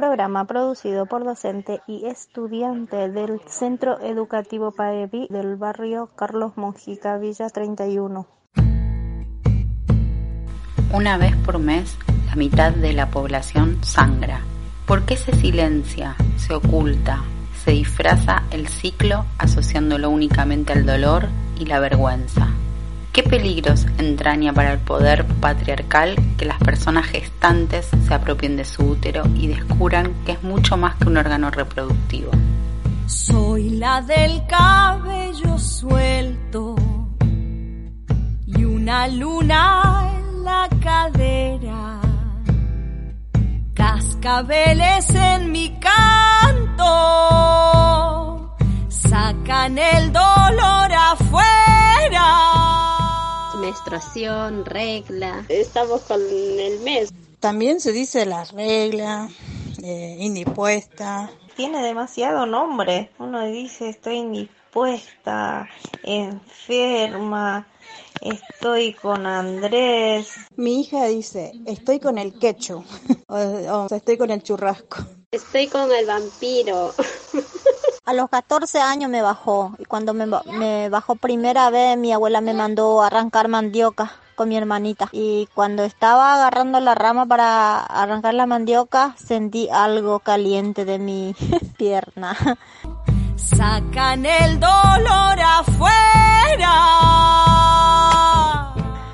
programa producido por docente y estudiante del Centro Educativo Paevi del barrio Carlos Monjica, Villa 31. Una vez por mes, la mitad de la población sangra. ¿Por qué se silencia, se oculta, se disfraza el ciclo asociándolo únicamente al dolor y la vergüenza? ¿Qué peligros entraña para el poder patriarcal que las personas gestantes se apropien de su útero y descubran que es mucho más que un órgano reproductivo? Soy la del cabello suelto y una luna en la cadera, cascabeles en mi canto, sacan el dolor afuera menstruación, regla. Estamos con el mes. También se dice la regla, eh, indispuesta. Tiene demasiado nombre. Uno dice estoy indispuesta, enferma, estoy con Andrés. Mi hija dice estoy con el quechu o, o estoy con el churrasco. Estoy con el vampiro. A los 14 años me bajó. Y cuando me, bajó primera vez mi abuela me mandó a arrancar mandioca con mi hermanita. Y cuando estaba agarrando la rama para arrancar la mandioca sentí algo caliente de mi pierna. Sacan el dolor afuera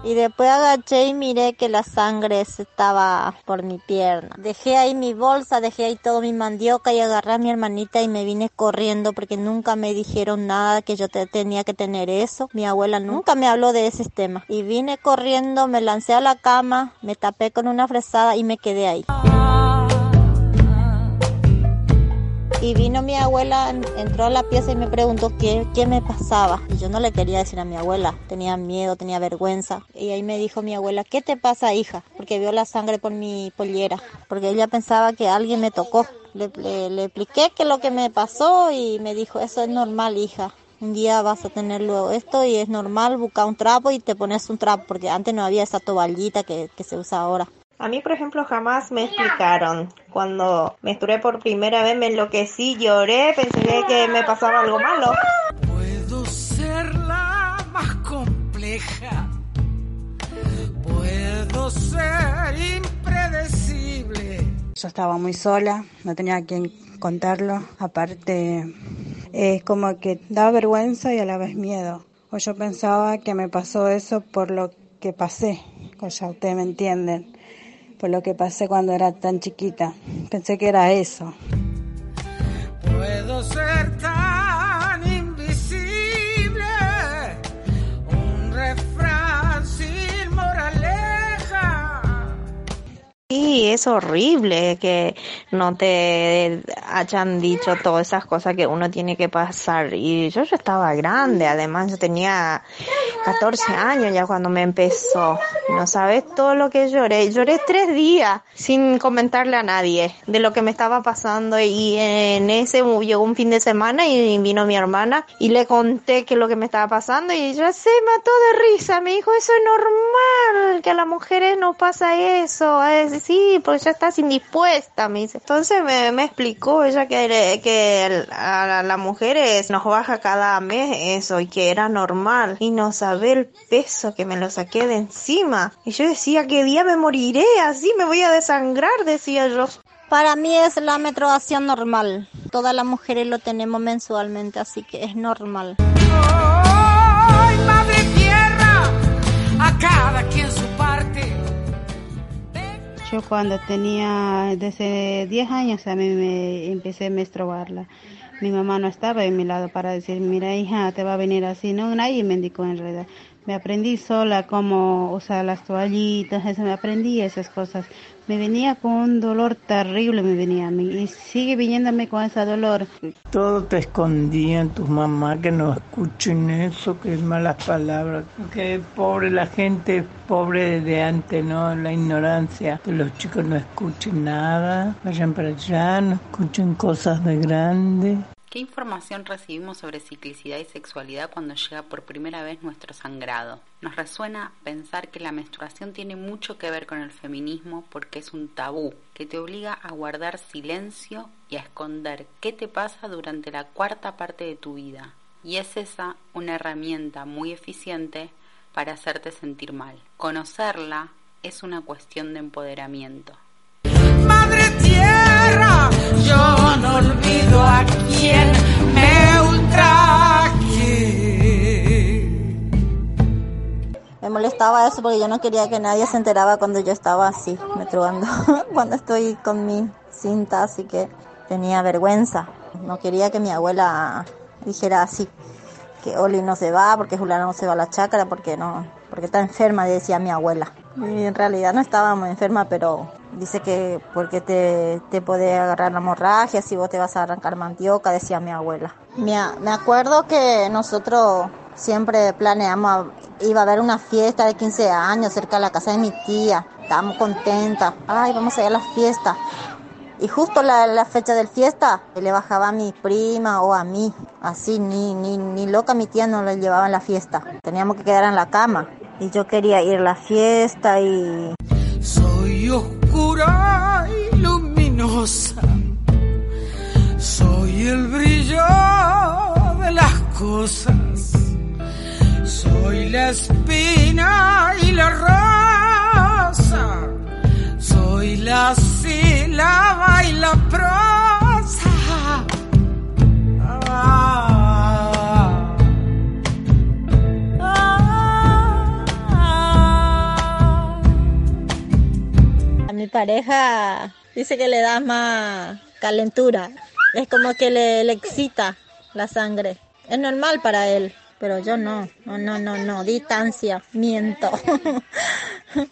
y después agaché y miré que la sangre estaba por mi pierna. Dejé ahí mi bolsa, dejé ahí todo mi mandioca y agarré a mi hermanita y me vine corriendo porque nunca me dijeron nada que yo tenía que tener eso. Mi abuela nunca me habló de ese tema. Y vine corriendo, me lancé a la cama, me tapé con una fresada y me quedé ahí. Vino mi abuela, entró a la pieza y me preguntó qué, qué me pasaba. Y yo no le quería decir a mi abuela, tenía miedo, tenía vergüenza. Y ahí me dijo mi abuela, ¿qué te pasa, hija? Porque vio la sangre por mi pollera, porque ella pensaba que alguien me tocó. Le, le, le expliqué que lo que me pasó y me dijo, eso es normal, hija. Un día vas a tener luego esto y es normal buscar un trapo y te pones un trapo, porque antes no había esa toallita que, que se usa ahora. A mí, por ejemplo, jamás me explicaron. Cuando me estuve por primera vez me enloquecí, lloré, pensé que me pasaba algo malo. Puedo ser la más compleja. Puedo ser impredecible. Yo estaba muy sola, no tenía a quien contarlo. Aparte, es como que da vergüenza y a la vez miedo. O yo pensaba que me pasó eso por lo que pasé. O ya ustedes me entienden por lo que pasé cuando era tan chiquita. Pensé que era eso. Puedo ser Sí, es horrible que no te hayan dicho todas esas cosas que uno tiene que pasar. Y yo ya estaba grande, además yo tenía 14 años ya cuando me empezó. No sabes todo lo que lloré. Lloré tres días sin comentarle a nadie de lo que me estaba pasando y en ese llegó un fin de semana y vino mi hermana y le conté que lo que me estaba pasando y ella se mató de risa. Me dijo, eso es normal, que a las mujeres no pasa eso. Es, sí, porque ya estás indispuesta, me dice. Entonces me, me explicó ella que, que a las mujeres nos baja cada mes eso y que era normal y no sabía el peso que me lo saqué de encima. Y yo decía, ¿qué día me moriré? Así me voy a desangrar, decía yo. Para mí es la menstruación normal. Todas las mujeres lo tenemos mensualmente, así que es normal. ¡Ay, madre tierra! A cada quien su. Yo cuando tenía desde 10 años a mí me empecé a menstruarla. Mi mamá no estaba en mi lado para decir, mira hija, te va a venir así. No, nadie me indicó en realidad. Me aprendí sola cómo usar las toallitas, eso me aprendí esas cosas. Me venía con un dolor terrible, me venía a mí, y sigue viniéndome con ese dolor. Todo te escondían tus mamás que no escuchen eso, que es malas palabras. Que pobre la gente, pobre de antes, ¿no? La ignorancia, que los chicos no escuchen nada, vayan para allá, no escuchen cosas de grande. ¿Qué información recibimos sobre ciclicidad y sexualidad cuando llega por primera vez nuestro sangrado? Nos resuena pensar que la menstruación tiene mucho que ver con el feminismo porque es un tabú que te obliga a guardar silencio y a esconder qué te pasa durante la cuarta parte de tu vida. Y es esa una herramienta muy eficiente para hacerte sentir mal. Conocerla es una cuestión de empoderamiento. Madre tierra, yo no olvido a quien me ultraje. Me molestaba eso porque yo no quería que nadie se enteraba cuando yo estaba así, menstruando, cuando estoy con mi cinta, así que tenía vergüenza. No quería que mi abuela dijera así, que Oli no se va, porque Juliana no se va a la chácara, porque no, porque está enferma, decía mi abuela. En realidad no estábamos enferma, pero dice que porque te, te puede agarrar la hemorragia, si vos te vas a arrancar mandioca, decía mi abuela. Me, me acuerdo que nosotros siempre planeamos, iba a haber una fiesta de 15 años cerca de la casa de mi tía, estábamos contentas, ay, vamos a ir a la fiesta. Y justo la, la fecha del fiesta le bajaba a mi prima o a mí, así, ni, ni, ni loca mi tía no le llevaba en la fiesta. Teníamos que quedar en la cama. Y yo quería ir a la fiesta y Soy oscura y luminosa. Soy el brillo de las cosas. Soy la espina y la rosa. Soy la sílaba y la prosa. Pareja dice que le da más calentura. Es como que le, excita la sangre. Es normal para él, pero yo no. No, no, no, no. Distancia. Miento.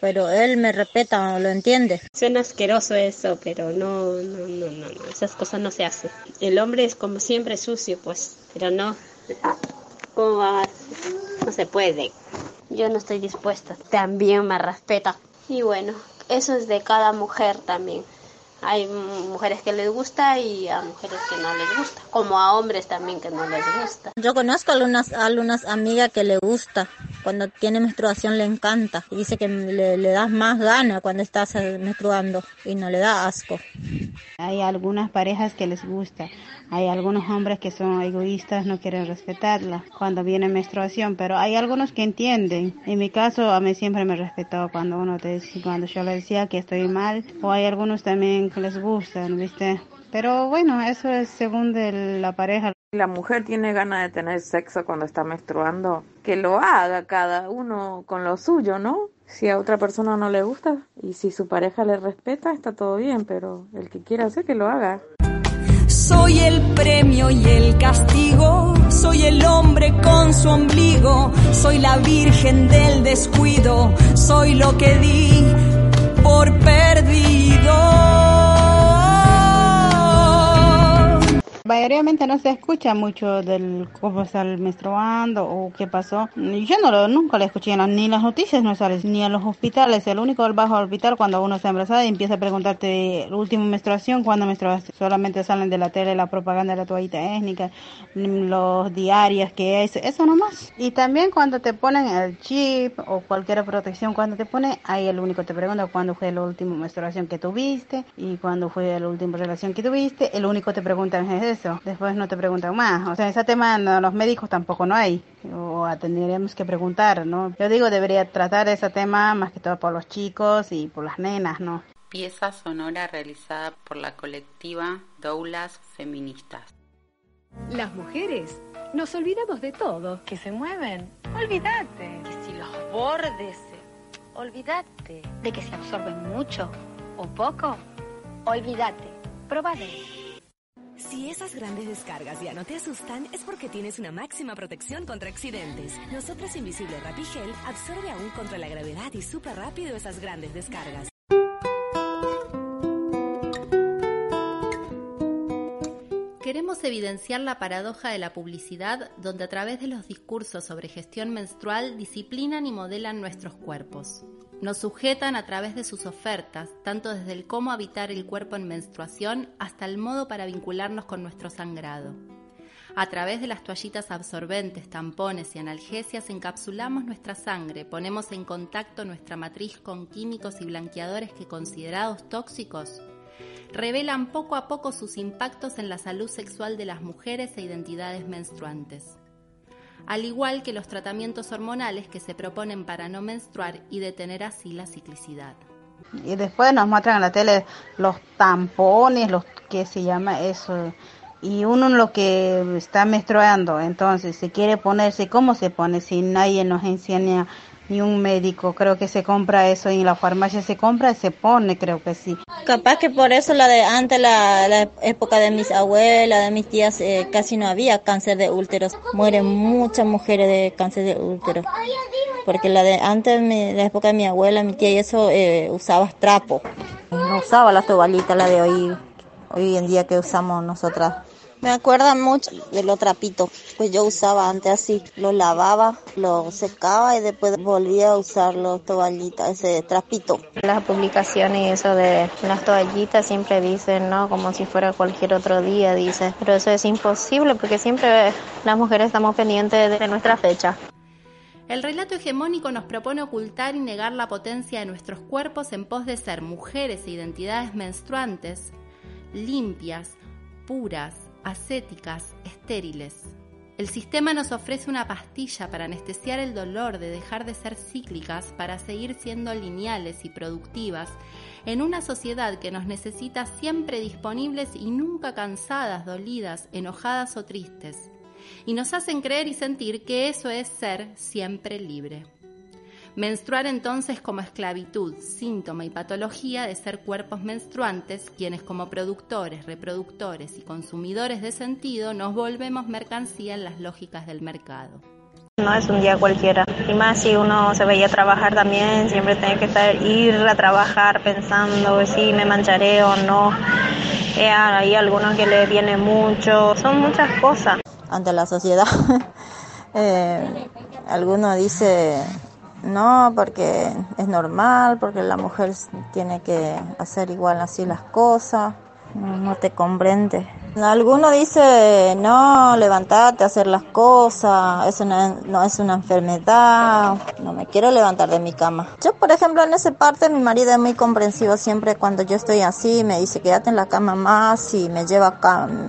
pero él me respeta, lo entiende. Suena asqueroso eso, pero no, no, no, no, no, esas cosas no se hacen. El hombre es como siempre sucio, pues, pero no. ¿Cómo va? No se puede. Yo no estoy dispuesta. También me respeta. Y bueno, eso es de cada mujer también. Hay mujeres que les gusta y a mujeres que no les gusta, como a hombres también que no les gusta. Yo conozco algunas, algunas amigas que le gusta. Cuando tiene menstruación le encanta. Y dice que le, le das más gana cuando estás menstruando y no le da asco. Hay algunas parejas que les gusta, hay algunos hombres que son egoístas, no quieren respetarla cuando viene menstruación, pero hay algunos que entienden. En mi caso, a mí siempre me respetó cuando uno te cuando yo le decía que estoy mal, o hay algunos también que les gustan, ¿viste? Pero bueno, eso es según de la pareja. La mujer tiene ganas de tener sexo cuando está menstruando, que lo haga cada uno con lo suyo, ¿no? Si a otra persona no le gusta y si su pareja le respeta, está todo bien, pero el que quiera hacer que lo haga. Soy el premio y el castigo, soy el hombre con su ombligo, soy la virgen del descuido, soy lo que di por perdido. Mayormente no se escucha mucho del cómo está menstruando o qué pasó. Yo no lo, nunca lo escuché ni las noticias, no sale, ni en los hospitales. El único bajo al hospital cuando uno está embarazada y empieza a preguntarte la última menstruación, cuándo menstruaste. Solamente salen de la tele la propaganda de la toallita étnica, los diarios que es, eso nomás. Y también cuando te ponen el chip o cualquier protección, cuando te pone, ahí el único te pregunta cuándo fue la última menstruación que tuviste y cuándo fue la última relación que tuviste. El único te preguntan es eso. Después no te preguntan más. O sea, ese tema en los médicos tampoco no hay. O tendríamos que preguntar, ¿no? Yo digo, debería tratar ese tema más que todo por los chicos y por las nenas, ¿no? Pieza sonora realizada por la colectiva Doulas Feministas. Las mujeres nos olvidamos de todo. Que se mueven. Olvídate. Que si los bordes, olvídate. De que se absorben mucho o poco, olvídate. Probale. Si esas grandes descargas ya no te asustan, es porque tienes una máxima protección contra accidentes. Nosotros Invisible Rapigel absorbe aún contra la gravedad y súper rápido esas grandes descargas. Queremos evidenciar la paradoja de la publicidad donde a través de los discursos sobre gestión menstrual disciplinan y modelan nuestros cuerpos. Nos sujetan a través de sus ofertas, tanto desde el cómo habitar el cuerpo en menstruación hasta el modo para vincularnos con nuestro sangrado. A través de las toallitas absorbentes, tampones y analgesias encapsulamos nuestra sangre, ponemos en contacto nuestra matriz con químicos y blanqueadores que considerados tóxicos revelan poco a poco sus impactos en la salud sexual de las mujeres e identidades menstruantes al igual que los tratamientos hormonales que se proponen para no menstruar y detener así la ciclicidad. Y después nos muestran en la tele los tampones, los que se llama eso, y uno lo que está menstruando, entonces se quiere ponerse, ¿cómo se pone? Si nadie nos enseña ni un médico. Creo que se compra eso en la farmacia, se compra y se pone, creo que sí. Capaz que por eso la de antes, la, la época de mis abuelas, de mis tías, eh, casi no había cáncer de útero. Mueren muchas mujeres de cáncer de útero. Porque la de antes, la época de mi abuela, mi tía y eso, eh, usaba trapo. No usaba la tobalita, la de hoy, hoy en día que usamos nosotras. Me acuerda mucho de los trapitos, pues yo usaba antes así, lo lavaba, lo secaba y después volvía a usar los toallitas, ese trapito. Las publicaciones y eso de las toallitas siempre dicen, ¿no? Como si fuera cualquier otro día, dice. Pero eso es imposible porque siempre las mujeres estamos pendientes de nuestra fecha. El relato hegemónico nos propone ocultar y negar la potencia de nuestros cuerpos en pos de ser mujeres e identidades menstruantes, limpias, puras, ascéticas, estériles. El sistema nos ofrece una pastilla para anestesiar el dolor de dejar de ser cíclicas para seguir siendo lineales y productivas en una sociedad que nos necesita siempre disponibles y nunca cansadas, dolidas, enojadas o tristes. Y nos hacen creer y sentir que eso es ser siempre libre. Menstruar entonces como esclavitud, síntoma y patología de ser cuerpos menstruantes, quienes como productores, reproductores y consumidores de sentido nos volvemos mercancía en las lógicas del mercado. No es un día cualquiera. Y más si uno se veía trabajar también, siempre tiene que estar, ir a trabajar pensando si me mancharé o no. Eh, hay algunos que le viene mucho. Son muchas cosas. Ante la sociedad, eh, alguno dice no, porque es normal, porque la mujer tiene que hacer igual así las cosas, no te comprende. Alguno dice, no, levantate, hacer las cosas, eso no, es una enfermedad, no me quiero levantar de mi cama. Yo, por ejemplo, en esa parte mi marido es muy comprensivo siempre cuando yo estoy así, me dice, quédate en la cama más y me lleva,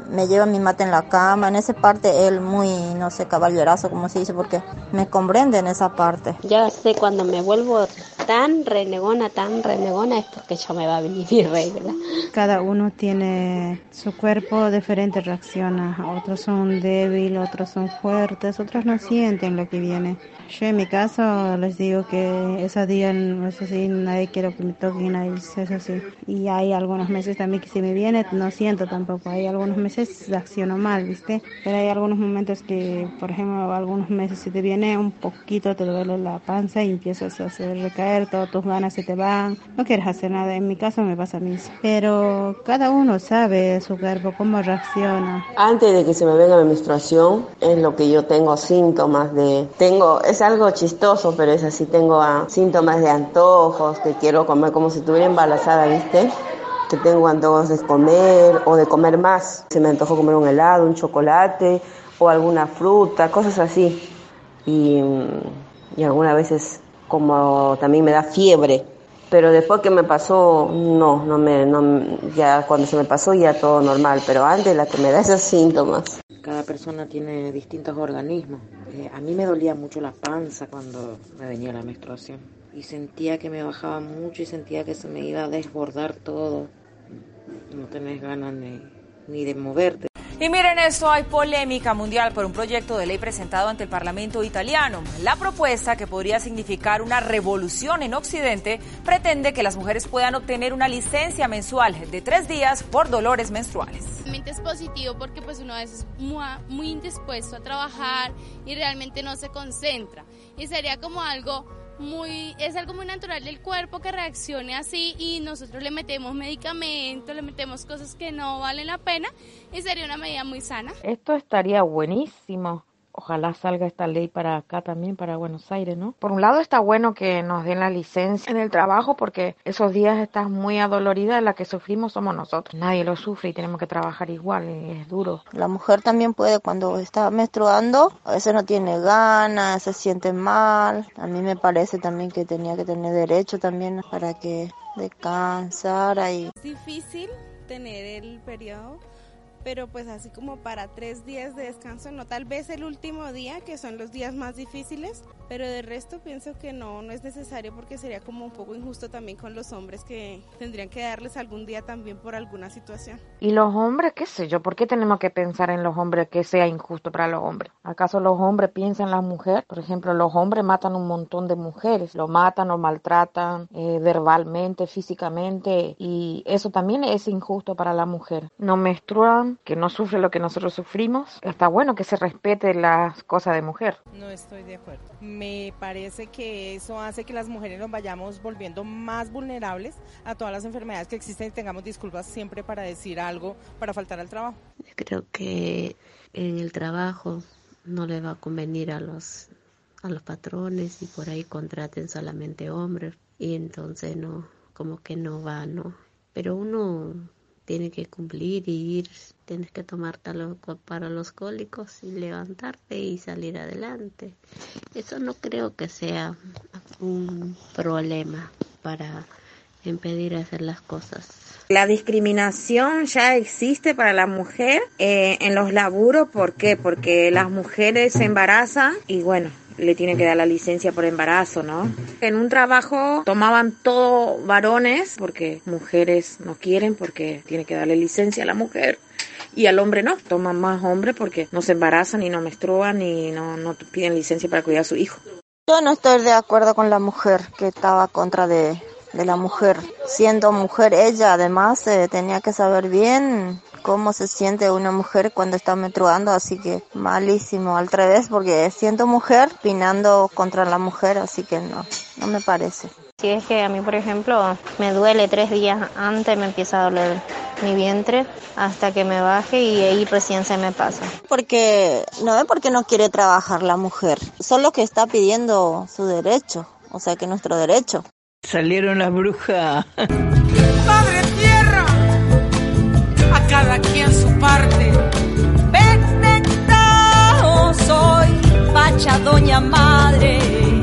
me lleva mi mate en la cama. En esa parte él muy, no sé, caballerazo, como se dice, porque me comprende en esa parte. Ya sé, cuando me vuelvo tan renegona, tan renegona, es porque ya me va a venir mi regla. Cada uno tiene su cuerpo diferente reacciona. Otros son débiles, otros son fuertes, otros no sienten lo que viene. Yo en mi caso les digo que ese día no es así, nadie quiere que me toquen, nadie es así. Y hay algunos meses también que si me viene no siento tampoco. Hay algunos meses acciono mal, ¿viste? Pero hay algunos momentos que, por ejemplo, algunos meses si te viene un poquito, te duele la panza y empiezas a hacer recaer, todas tus ganas se te van. No quieres hacer nada. En mi caso me pasa a mí. Pero cada uno sabe su cuerpo, cómo reacciona. Antes de que se me venga la menstruación, es lo que yo tengo síntomas de... Tengo es algo chistoso, pero es así, tengo ah, síntomas de antojos, que quiero comer como si estuviera embarazada, ¿viste? Que tengo antojos de comer o de comer más. Se me antoja comer un helado, un chocolate o alguna fruta, cosas así. Y, y algunas veces como también me da fiebre. Pero después que me pasó, no, no me, no, ya cuando se me pasó ya todo normal, pero antes la que me da esos síntomas. Cada persona tiene distintos organismos. Eh, a mí me dolía mucho la panza cuando me venía la menstruación. Y sentía que me bajaba mucho y sentía que se me iba a desbordar todo. No tenés ganas ni, ni de moverte. Y miren esto, hay polémica mundial por un proyecto de ley presentado ante el Parlamento italiano. La propuesta, que podría significar una revolución en Occidente, pretende que las mujeres puedan obtener una licencia mensual de tres días por dolores menstruales. Es positivo porque pues uno a veces muy, muy indispuesto a trabajar y realmente no se concentra. Y sería como algo muy, es algo muy natural del cuerpo que reaccione así y nosotros le metemos medicamentos, le metemos cosas que no valen la pena y sería una medida muy sana. Esto estaría buenísimo ojalá salga esta ley para acá también, para Buenos Aires, ¿no? Por un lado está bueno que nos den la licencia en el trabajo porque esos días estás muy adolorida, la que sufrimos somos nosotros. Nadie lo sufre y tenemos que trabajar igual, y es duro. La mujer también puede cuando está menstruando, a veces no tiene ganas, se siente mal. A mí me parece también que tenía que tener derecho también para que descansara y... Es difícil tener el periodo pero pues así como para tres días de descanso, no tal vez el último día, que son los días más difíciles, pero de resto pienso que no, no es necesario porque sería como un poco injusto también con los hombres que tendrían que darles algún día también por alguna situación. ¿Y los hombres, qué sé yo? ¿Por qué tenemos que pensar en los hombres que sea injusto para los hombres? ¿Acaso los hombres piensan en las mujeres? Por ejemplo, los hombres matan un montón de mujeres, lo matan o maltratan eh, verbalmente, físicamente, y eso también es injusto para la mujer. No menstruan, que no sufre lo que nosotros sufrimos, está bueno que se respete las cosas de mujer. No estoy de acuerdo. Me parece que eso hace que las mujeres nos vayamos volviendo más vulnerables a todas las enfermedades que existen y tengamos disculpas siempre para decir algo, para faltar al trabajo. Creo que en el trabajo no le va a convenir a los a los patrones y por ahí contraten solamente hombres y entonces no como que no va no pero uno tiene que cumplir y ir, tienes que tomártelo para los cólicos y levantarte y salir adelante. Eso no creo que sea un problema para impedir hacer las cosas. La discriminación ya existe para la mujer eh, en los laburos, ¿por qué? Porque las mujeres se embarazan y bueno, le tienen que dar la licencia por embarazo, ¿no? En un trabajo tomaban todo varones porque mujeres no quieren porque tiene que darle licencia a la mujer y al hombre no, toman más hombres porque no se embarazan y no menstruan y no, no piden licencia para cuidar a su hijo. Yo no estoy de acuerdo con la mujer que estaba contra de, de la mujer. Siendo mujer ella, además, eh, tenía que saber bien cómo se siente una mujer cuando está menstruando, así que malísimo, al revés, porque siento mujer pinando contra la mujer, así que no, no me parece. Si es que a mí, por ejemplo, me duele tres días antes, me empieza a doler mi vientre hasta que me baje y ahí recién se me pasa. Porque no es porque no quiere trabajar la mujer, solo que está pidiendo su derecho, o sea que nuestro derecho. Salieron las brujas. Madre tierra, a cada quien su parte. Benedictao soy, pacha doña madre